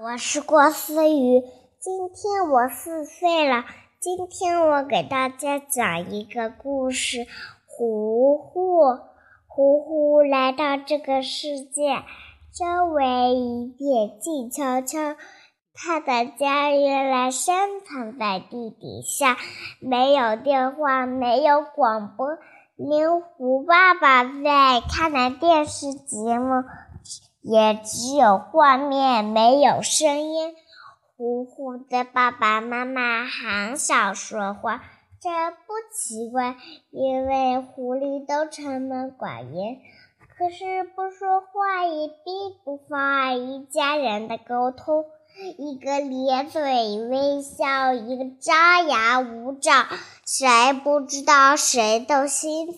我是郭思雨，今天我四岁了。今天我给大家讲一个故事：糊糊，糊糊来到这个世界，周围一片静悄悄。他的家原来深藏在地底下，没有电话，没有广播，连胡爸爸在看的电视节目。也只有画面，没有声音。糊糊的爸爸妈妈很少说话，这不奇怪，因为狐狸都沉默寡言。可是不说话也并不妨碍一家人的沟通。一个咧嘴微笑，一个张牙舞爪，谁不知道谁的心？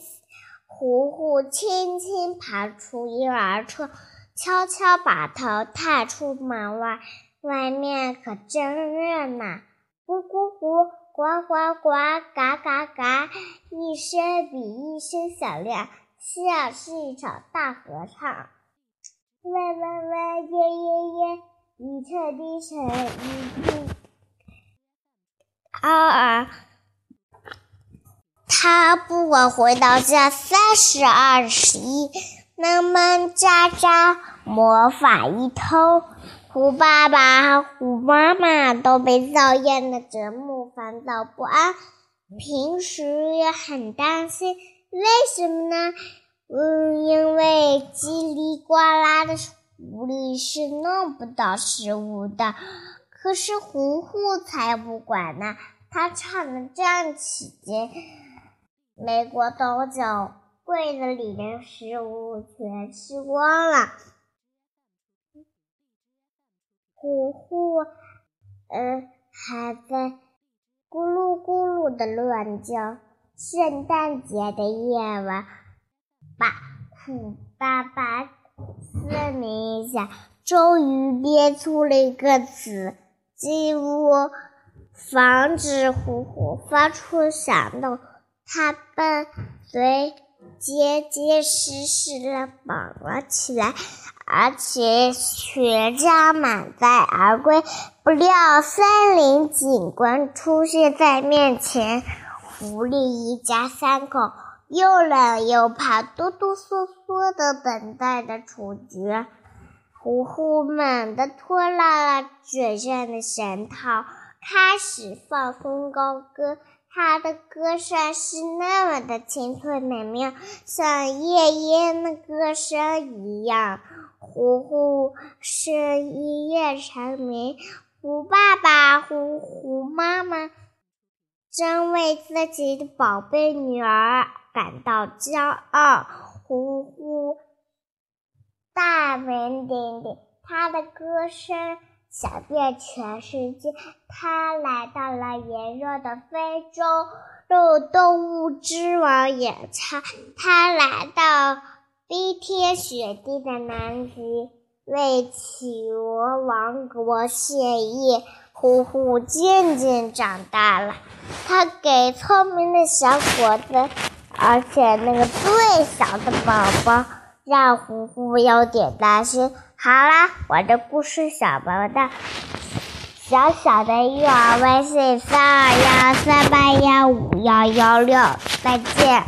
糊糊轻轻爬出婴儿车。悄悄把头探出门外，外面可真热闹。咕咕咕，呱呱呱，嘎嘎嘎，一声比一声响亮，像是一场大合唱。喂喂喂，耶耶耶，一层低沉，一句嗷嗷。他不管回到家三十二十一。能能喳喳，魔法一通，虎爸爸和虎妈妈都被噪音的折磨，烦躁不安。平时也很担心，为什么呢？嗯，因为叽里呱啦的狐狸是弄不到食物的。可是糊糊才不管呢，他唱的这样起劲。没过多久。柜子里的食物全吃光了，虎虎，呃，还在咕噜咕噜的乱叫。圣诞节的夜晚，把虎爸爸思明一下，终于憋出了一个词，几乎防止虎虎发出响动。他把嘴。结结实实的绑了起来，而且全家满载而归。不料森林警官出现在面前，狐狸一家三口又冷又怕，哆哆嗦嗦的等待着处决。呼呼猛地脱了嘴上的绳套，开始放松高歌。他的歌声是那么的清脆美妙，像夜莺的歌声一样。呼呼是一夜成名，虎爸爸、虎虎妈妈真为自己的宝贝女儿感到骄傲。呼呼大名鼎鼎，他的歌声。响遍全世界，他来到了炎热的非洲，为动物之王演唱；他来到冰天雪地的南极，为企鹅王国献艺。呼呼渐渐长大了，他给聪明的小伙子，而且那个最小的宝宝，让呼呼有点担心。好啦，我的故事小宝的，小小的幼儿微信三二幺三八幺五幺幺六，再见。